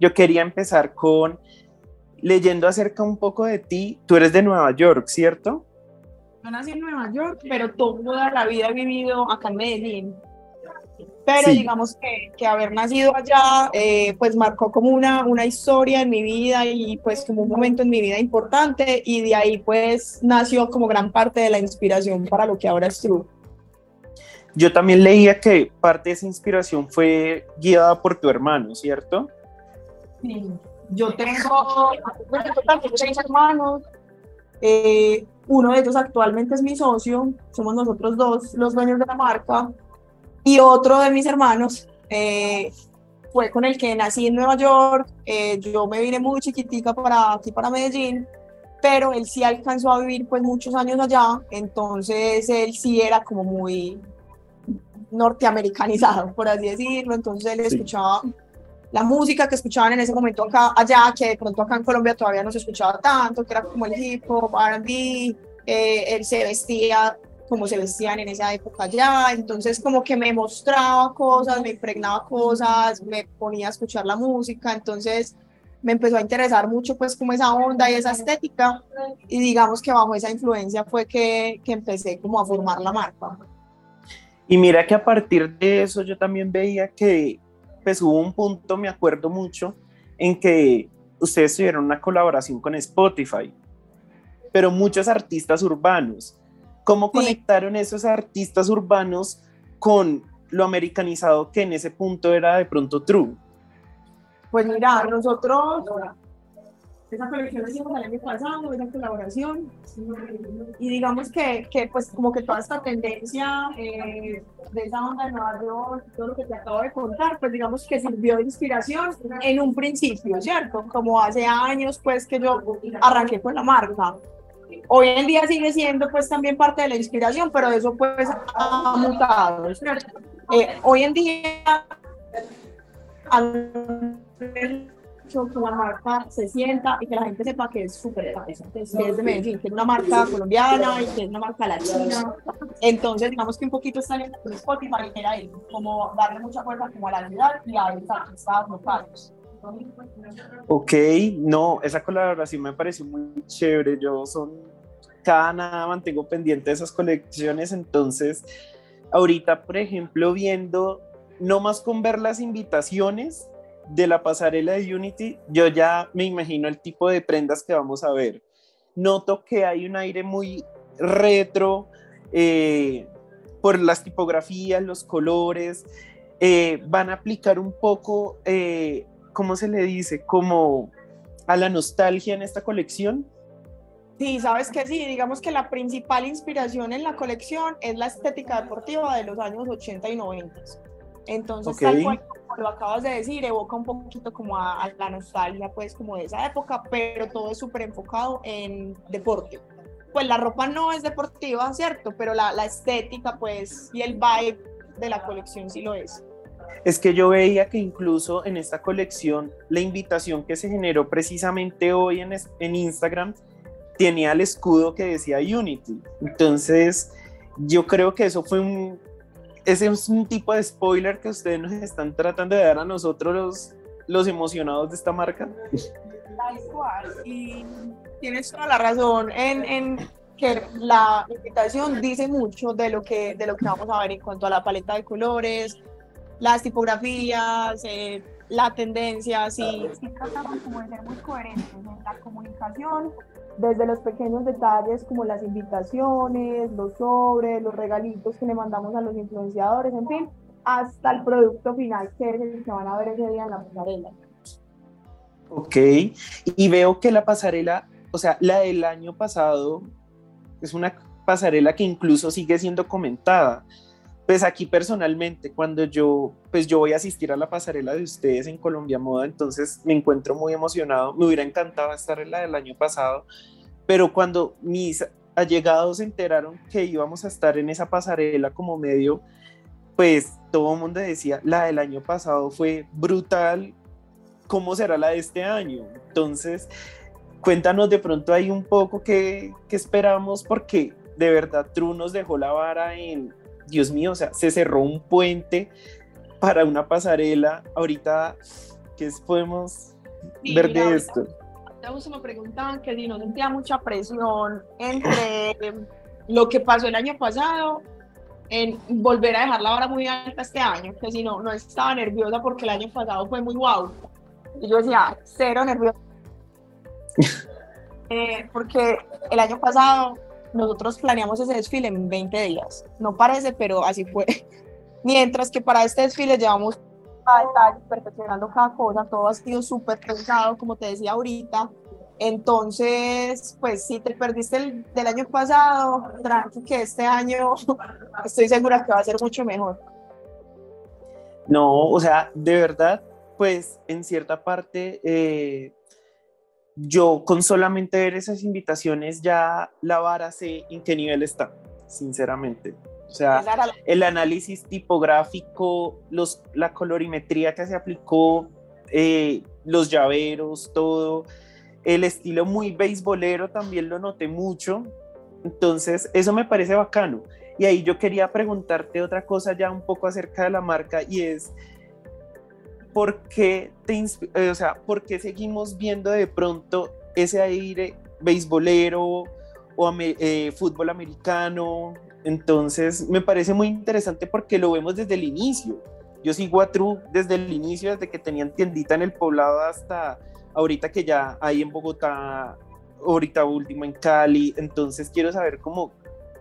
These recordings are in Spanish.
yo quería empezar con leyendo acerca un poco de ti. Tú eres de Nueva York, ¿cierto? Yo nací en Nueva York, pero toda la vida he vivido acá en Medellín. Pero digamos que, que, haber nacido allá, eh, pues marcó como una, una historia en mi vida y pues como un momento en mi vida importante y de ahí pues nació como gran parte de la inspiración para lo que ahora es True. Yo también leía que parte de esa inspiración fue guiada por tu hermano, ¿cierto? Sí, yo tengo, seis hermanos, eh, uno de ellos actualmente es mi socio, somos nosotros dos los dueños de la marca, y otro de mis hermanos eh, fue con el que nací en Nueva York, eh, yo me vine muy chiquitica para aquí, para Medellín, pero él sí alcanzó a vivir pues muchos años allá, entonces él sí era como muy norteamericanizado, por así decirlo, entonces él escuchaba la música que escuchaban en ese momento acá, allá, que de pronto acá en Colombia todavía no se escuchaba tanto, que era como el hip hop, R&B, eh, él se vestía como se vestían en esa época allá, entonces como que me mostraba cosas, me impregnaba cosas, me ponía a escuchar la música, entonces me empezó a interesar mucho pues como esa onda y esa estética. Y digamos que bajo esa influencia fue que, que empecé como a formar la marca. Y mira que a partir de eso yo también veía que pues hubo un punto, me acuerdo mucho, en que ustedes tuvieron una colaboración con Spotify, pero muchos artistas urbanos. ¿Cómo conectaron esos artistas urbanos con lo americanizado que en ese punto era de pronto true? Pues mira, nosotros esa colección la hicimos el año pasado, esa colaboración, y digamos que, que pues como que toda esta tendencia eh, de esa onda de Nueva York, todo lo que te acabo de contar, pues digamos que sirvió de inspiración en un principio, ¿cierto? Como hace años pues que yo arranqué con la marca. Hoy en día sigue siendo pues también parte de la inspiración, pero eso pues ha mutado. Eh, hoy en día que la marca se sienta y que la gente sepa que es súper que es de Medellín, que es una marca colombiana y que es una marca latina. Entonces, digamos que un poquito está en Spotify, era ahí, como darle mucha fuerza como a la ciudad y a los locales. Ok, no, esa colaboración me pareció muy chévere. Yo son cada nada mantengo pendiente de esas colecciones, entonces ahorita, por ejemplo, viendo, no más con ver las invitaciones, de la pasarela de Unity, yo ya me imagino el tipo de prendas que vamos a ver. Noto que hay un aire muy retro eh, por las tipografías, los colores. Eh, van a aplicar un poco, eh, ¿cómo se le dice? Como a la nostalgia en esta colección. Sí, sabes que sí, digamos que la principal inspiración en la colección es la estética deportiva de los años 80 y 90. Entonces, tal cual como lo acabas de decir, evoca un poquito como a, la nostalgia, pues, como de esa época, pero todo es súper enfocado en deporte. Pues la ropa no es deportiva, ¿cierto? Pero la, la estética, pues, y el vibe de la colección sí lo es. Es que yo veía que incluso en esta colección, la invitación que se generó precisamente hoy en, en Instagram tenía el escudo que decía Unity. Entonces, yo creo que eso fue un, ese es un tipo de spoiler que ustedes nos están tratando de dar a nosotros los, los emocionados de esta marca. Y tienes toda la razón en, en, que la invitación dice mucho de lo, que, de lo que vamos a ver en cuanto a la paleta de colores, las tipografías, eh, la tendencia, sí, sí tratamos como de ser muy coherentes en la comunicación desde los pequeños detalles como las invitaciones, los sobres, los regalitos que le mandamos a los influenciadores, en fin, hasta el producto final que es el que van a ver ese día en la pasarela. Ok, y veo que la pasarela, o sea, la del año pasado es una pasarela que incluso sigue siendo comentada. Pues aquí personalmente, cuando yo, pues yo voy a asistir a la pasarela de ustedes en Colombia Moda, entonces me encuentro muy emocionado. Me hubiera encantado estar en la del año pasado, pero cuando mis allegados se enteraron que íbamos a estar en esa pasarela como medio, pues todo el mundo decía, la del año pasado fue brutal, ¿cómo será la de este año? Entonces, cuéntanos de pronto ahí un poco qué, qué esperamos, porque de verdad True nos dejó la vara en Dios mío, o sea, se cerró un puente para una pasarela. Ahorita, ¿qué podemos ver de esto. me preguntaban que si no sentía mucha presión entre lo que pasó el año pasado en volver a dejar la vara muy alta este año, que si no, no estaba nerviosa porque el año pasado fue muy guau. Y yo decía, cero nerviosa. Eh, porque el año pasado nosotros planeamos ese desfile en 20 días. No parece, pero así fue. Mientras que para este desfile llevamos cada detalle, perfeccionando cada cosa, todo ha sido súper pensado, como te decía ahorita. Entonces, pues si te perdiste el del año pasado, tranqui que este año estoy segura que va a ser mucho mejor. No, o sea, de verdad, pues en cierta parte, eh, yo con solamente ver esas invitaciones ya la vara sé en qué nivel está, sinceramente. O sea, el análisis tipográfico, los, la colorimetría que se aplicó, eh, los llaveros, todo el estilo muy beisbolero también lo noté mucho. Entonces, eso me parece bacano. Y ahí yo quería preguntarte otra cosa ya un poco acerca de la marca y es, ¿por qué, te, eh, o sea, ¿por qué seguimos viendo de pronto ese aire beisbolero o eh, fútbol americano? Entonces, me parece muy interesante porque lo vemos desde el inicio. Yo sigo a True desde el inicio, desde que tenían tiendita en el poblado hasta ahorita que ya hay en Bogotá, ahorita último en Cali, entonces quiero saber cómo,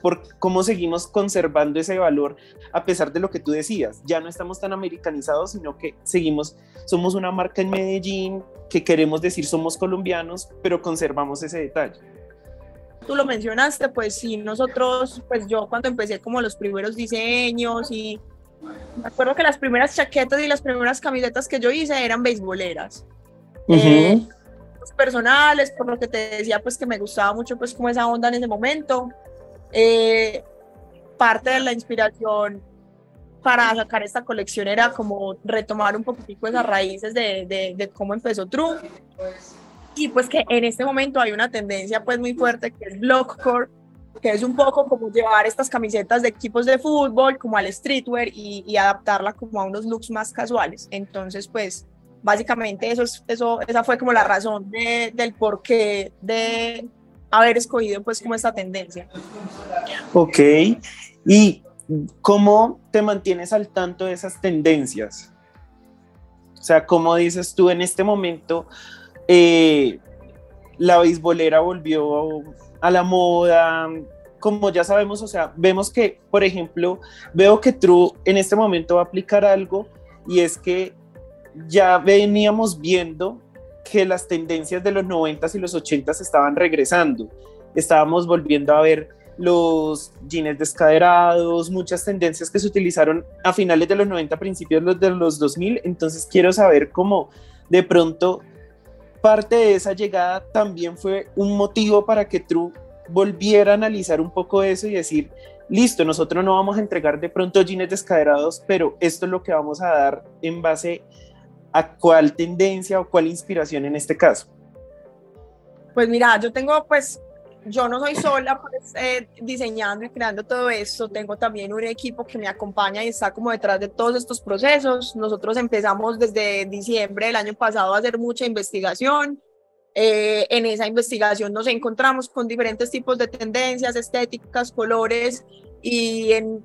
por, cómo seguimos conservando ese valor a pesar de lo que tú decías. Ya no estamos tan americanizados, sino que seguimos, somos una marca en Medellín que queremos decir somos colombianos, pero conservamos ese detalle. Tú lo mencionaste, pues sí, nosotros, pues yo cuando empecé como los primeros diseños y me acuerdo que las primeras chaquetas y las primeras camisetas que yo hice eran beisboleras. Eh, personales, por lo que te decía, pues que me gustaba mucho pues como esa onda en ese momento. Eh, parte de la inspiración para sacar esta colección era como retomar un poquitico esas raíces de, de, de, cómo empezó True. Y pues que en este momento hay una tendencia pues muy fuerte que es blockcore, que es un poco como llevar estas camisetas de equipos de fútbol como al streetwear y, y adaptarla como a unos looks más casuales. Entonces pues básicamente eso, eso, esa fue como la razón de, del porqué de haber escogido pues como esta tendencia. Ok, ¿y cómo te mantienes al tanto de esas tendencias? O sea, ¿cómo dices tú en este momento eh, la beisbolera volvió a la moda? Como ya sabemos, o sea, vemos que, por ejemplo, veo que True en este momento va a aplicar algo y es que ya veníamos viendo que las tendencias de los 90s y los 80s estaban regresando. Estábamos volviendo a ver los jeans descaderados, muchas tendencias que se utilizaron a finales de los 90, principios de los 2000. Entonces quiero saber cómo de pronto parte de esa llegada también fue un motivo para que True volviera a analizar un poco eso y decir, listo, nosotros no vamos a entregar de pronto jeans descaderados, pero esto es lo que vamos a dar en base a cuál tendencia o cuál inspiración en este caso? Pues mira, yo tengo pues, yo no soy sola pues, eh, diseñando y creando todo esto, tengo también un equipo que me acompaña y está como detrás de todos estos procesos. Nosotros empezamos desde diciembre del año pasado a hacer mucha investigación. Eh, en esa investigación nos encontramos con diferentes tipos de tendencias, estéticas, colores y en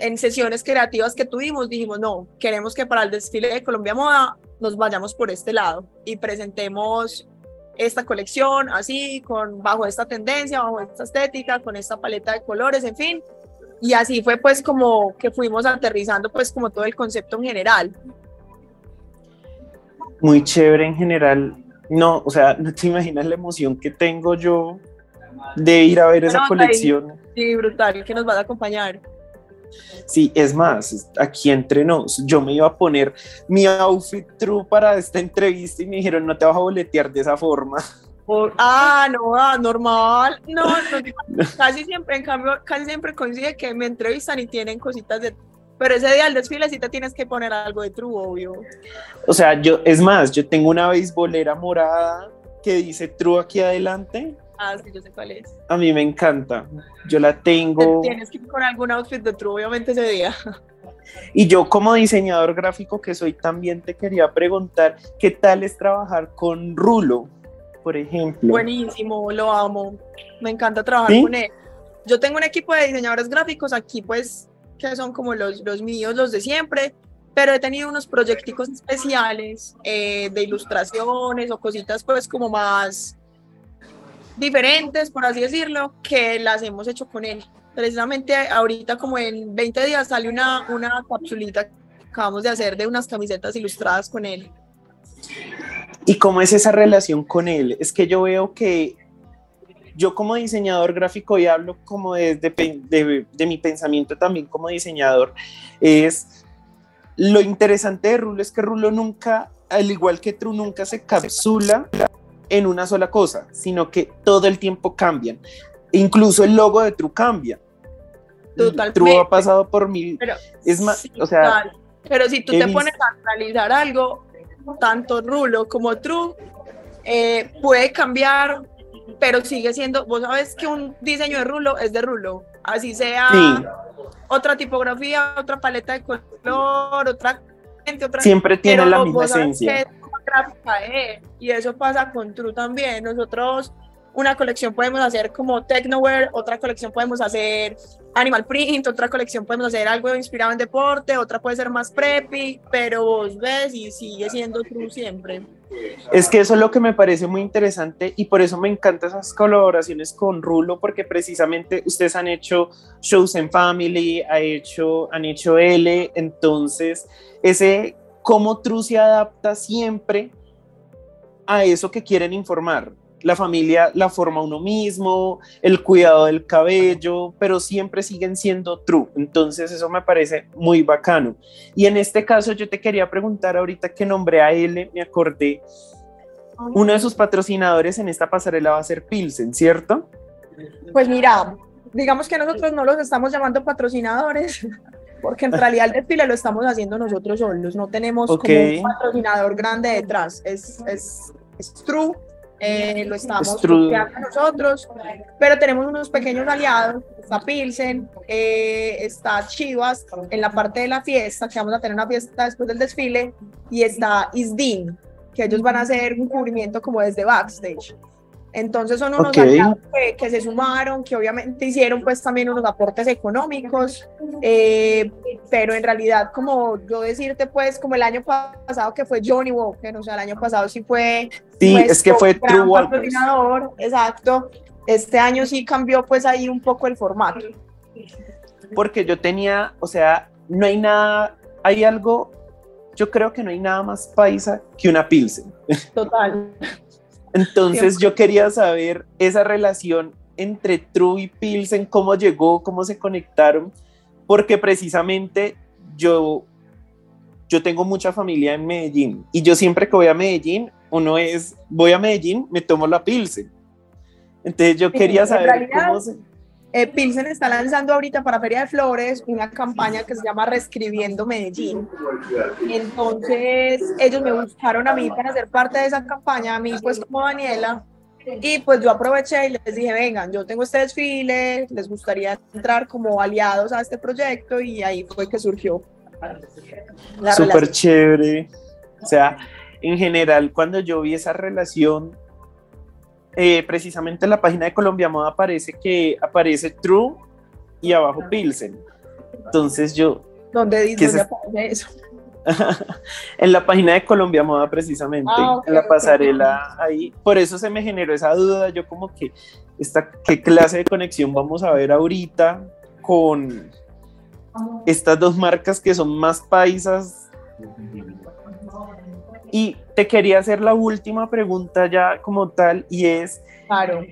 en sesiones creativas que tuvimos dijimos, no, queremos que para el desfile de Colombia Moda nos vayamos por este lado y presentemos esta colección así, con, bajo esta tendencia, bajo esta estética, con esta paleta de colores, en fin. Y así fue pues como que fuimos aterrizando pues como todo el concepto en general. Muy chévere en general. No, o sea, no te imaginas la emoción que tengo yo de ir a ver esa colección. Sí, brutal, que nos va a acompañar. Sí, es más, aquí entre nos, yo me iba a poner mi outfit true para esta entrevista y me dijeron, no te vas a boletear de esa forma. ah, no, ah, normal. No, casi siempre, en cambio, casi siempre coincide que me entrevistan y tienen cositas de... Pero ese día al desfile sí te tienes que poner algo de true, obvio. O sea, yo, es más, yo tengo una beisbolera morada que dice true aquí adelante Ah, sí, yo sé cuál es. A mí me encanta. Yo la tengo. Tienes que ir con algún outfit de True, obviamente, ese día. Y yo como diseñador gráfico que soy también te quería preguntar, ¿qué tal es trabajar con Rulo, por ejemplo? Buenísimo, lo amo. Me encanta trabajar con él. Yo tengo un equipo de diseñadores gráficos aquí, pues, que son como los, los míos, los de siempre, pero he tenido unos proyecticos especiales eh, de ilustraciones o cositas, pues, como más diferentes, por así decirlo, que las hemos hecho con él. Precisamente ahorita como en 20 días sale una, una capsulita que acabamos de hacer de unas camisetas ilustradas con él. ¿Y cómo es esa relación con él? Es que yo veo que yo como diseñador gráfico y hablo como desde de, mi pensamiento también como diseñador, es lo interesante de Rulo es que Rulo nunca, al igual que True, nunca se capsula en una sola cosa, sino que todo el tiempo cambian. Incluso el logo de True cambia. Totalmente. True ha pasado por mil. es más, o sea. Pero si tú te pones a analizar algo, tanto Rulo como True eh, puede cambiar, pero sigue siendo. Vos sabes que un diseño de Rulo es de Rulo, así sea otra tipografía, otra paleta de color, otra. otra Siempre tiene la misma esencia Y eso pasa con True también. Nosotros una colección podemos hacer como Technoware, otra colección podemos hacer Animal Print, otra colección podemos hacer algo inspirado en deporte, otra puede ser más preppy, pero vos ves y sigue siendo True siempre. Es que eso es lo que me parece muy interesante y por eso me encantan esas colaboraciones con Rulo, porque precisamente ustedes han hecho shows en Family, ha hecho, han hecho L, entonces ese cómo True se adapta siempre a eso que quieren informar. La familia la forma uno mismo, el cuidado del cabello, pero siempre siguen siendo true. Entonces eso me parece muy bacano. Y en este caso yo te quería preguntar ahorita que nombré a él, me acordé, uno de sus patrocinadores en esta pasarela va a ser Pilsen, ¿cierto? Pues mira, digamos que nosotros no los estamos llamando patrocinadores, porque en realidad el desfile lo estamos haciendo nosotros solos, no tenemos como un patrocinador grande detrás, es, es, es true, eh, lo estamos creando nosotros, pero tenemos unos pequeños aliados, está Pilsen, eh, está Chivas en la parte de la fiesta, que vamos a tener una fiesta después del desfile, y está Isdin, que ellos van a hacer un cubrimiento como desde backstage. Entonces son unos que, que, se sumaron, que obviamente hicieron pues también unos aportes económicos, eh, pero en realidad como yo decirte pues como el año pasado que fue Johnny Walker, o sea el año pasado sí fue... Sí, es que fue True Walker. Exacto, este año sí cambió pues ahí un poco el formato. Porque yo tenía, o sea, no hay nada, hay algo, yo creo que no hay nada más paisa que una Pilsen. Total. Entonces yo quería saber esa relación entre True y Pilsen, cómo llegó, cómo se conectaron, porque precisamente yo, yo tengo mucha familia en Medellín y yo siempre que voy a Medellín, uno es, voy a Medellín, me tomo la Pilsen. Entonces yo quería saber cómo se... Eh, Pilsen está lanzando ahorita para Feria de Flores una campaña que se llama Reescribiendo Medellín. Entonces, ellos me buscaron a mí para ser parte de esa campaña, a mí pues como Daniela. Y pues yo aproveché y les dije, vengan, yo tengo este desfile, les gustaría entrar como aliados a este proyecto y ahí fue que surgió. Súper chévere. O sea, en general, cuando yo vi esa relación, eh, precisamente en la página de Colombia Moda aparece que aparece True y abajo Pilsen. Entonces yo... ¿Dónde dice aparece eso? en la página de Colombia Moda precisamente, ah, en la pasarela ahí. Por eso se me generó esa duda, yo como que, esta, ¿qué clase de conexión vamos a ver ahorita con estas dos marcas que son más paisas y te quería hacer la última pregunta ya como tal y es, claro.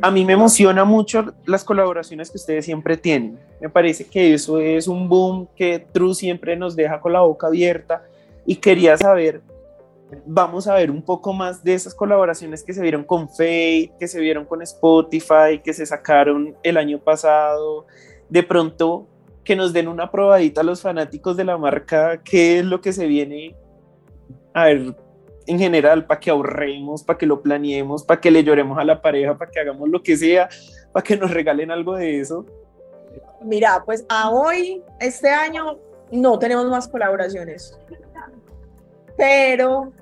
a mí me emociona mucho las colaboraciones que ustedes siempre tienen. Me parece que eso es un boom que True siempre nos deja con la boca abierta y quería saber, vamos a ver un poco más de esas colaboraciones que se vieron con Fate, que se vieron con Spotify, que se sacaron el año pasado. De pronto que nos den una probadita a los fanáticos de la marca, qué es lo que se viene a ver, en general, para que ahorremos, para que lo planeemos, para que le lloremos a la pareja, para que hagamos lo que sea, para que nos regalen algo de eso? Mira, pues a hoy, este año, no tenemos más colaboraciones, pero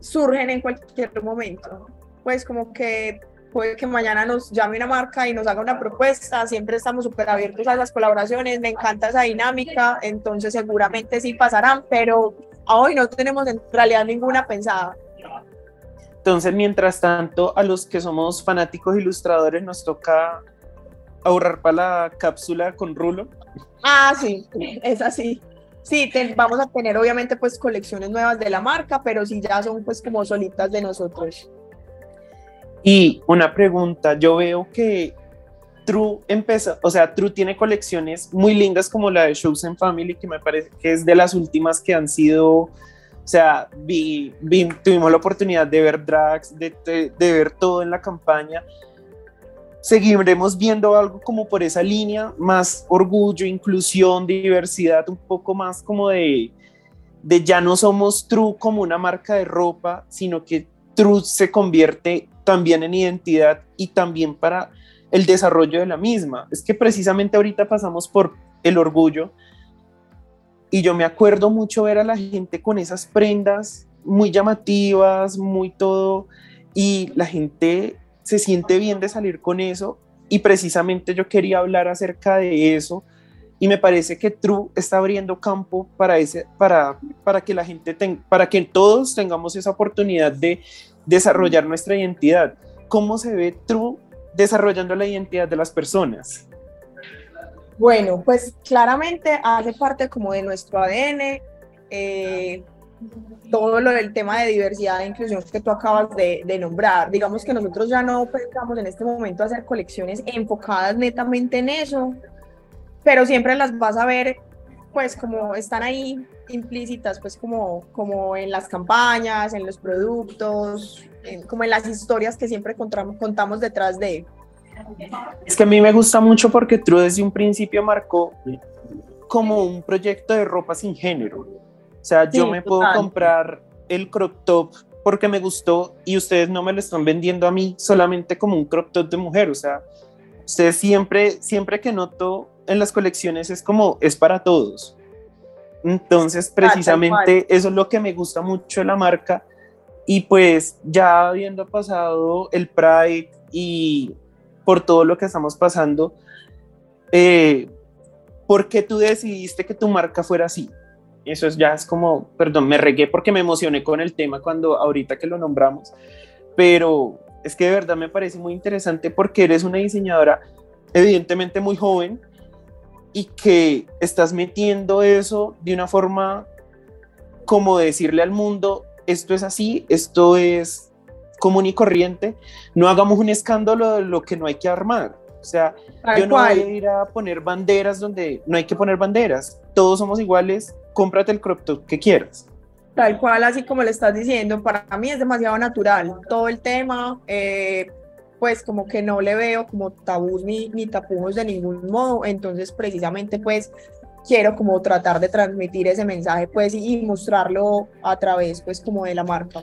surgen en cualquier momento. Pues como que puede que mañana nos llame una marca y nos haga una propuesta, siempre estamos súper abiertos a las colaboraciones, me encanta esa dinámica, entonces seguramente sí pasarán, pero hoy no tenemos en realidad ninguna pensada. Entonces, mientras tanto, a los que somos fanáticos ilustradores nos toca ahorrar para la cápsula con rulo. Ah, sí, es así. Sí, vamos a tener obviamente pues colecciones nuevas de la marca, pero sí ya son pues como solitas de nosotros. Y una pregunta, yo veo que True empezó, o sea, True tiene colecciones muy lindas como la de Shows and Family, que me parece que es de las últimas que han sido, o sea, vi, tuvimos la oportunidad de ver drags, de, de, ver todo en la campaña. Seguiremos viendo algo como por esa línea, más orgullo, inclusión, diversidad, un poco más como de, de ya no somos True como una marca de ropa, sino que True se convierte también en identidad y también para el desarrollo de la misma. Es que precisamente ahorita pasamos por el orgullo y yo me acuerdo mucho ver a la gente con esas prendas muy llamativas, muy todo, y la gente se siente bien de salir con eso y precisamente yo quería hablar acerca de eso y me parece que True está abriendo campo para ese para para que la gente tenga para que todos tengamos esa oportunidad de desarrollar nuestra identidad. ¿Cómo se ve True desarrollando la identidad de las personas? Bueno, pues claramente hace parte como de nuestro ADN, eh, todo lo del tema de diversidad e inclusión que tú acabas de, de, nombrar. Digamos que nosotros ya no pensamos en este momento hacer colecciones enfocadas netamente en eso, pero siempre las vas a ver pues como están ahí implícitas, pues como, como en las campañas, en los productos, como en las historias que siempre contamos, contamos detrás de. Es que a mí me gusta mucho porque True desde un principio marcó como un proyecto de ropa sin género. O sea, yo me puedo comprar el crop top porque me gustó y ustedes no me lo están vendiendo a mí solamente como un crop top de mujer. O sea, ustedes siempre, siempre que noto en las colecciones es como, es para todos. Entonces, precisamente eso es lo que me gusta mucho de la marca. Y pues ya habiendo pasado el Pride y por todo lo que estamos pasando, eh, ¿por qué tú decidiste que tu marca fuera así? Eso es, ya es como, perdón, me regué porque me emocioné con el tema cuando ahorita que lo nombramos, pero es que de verdad me parece muy interesante porque eres una diseñadora evidentemente muy joven, y que estás metiendo eso de una forma como decirle al mundo, esto es así, esto es común y corriente, no hagamos un escándalo de lo que no hay que armar. O sea, yo no voy a ir a poner banderas donde no hay que poner banderas, todos somos iguales, cómprate el crop top que quieras. Tal cual, así como le estás diciendo, para mí es demasiado natural todo el tema. Eh, pues como que no le veo como tabús ni, ni tapujos de ningún modo, entonces precisamente pues quiero como tratar de transmitir ese mensaje pues y mostrarlo a través pues como de la marca.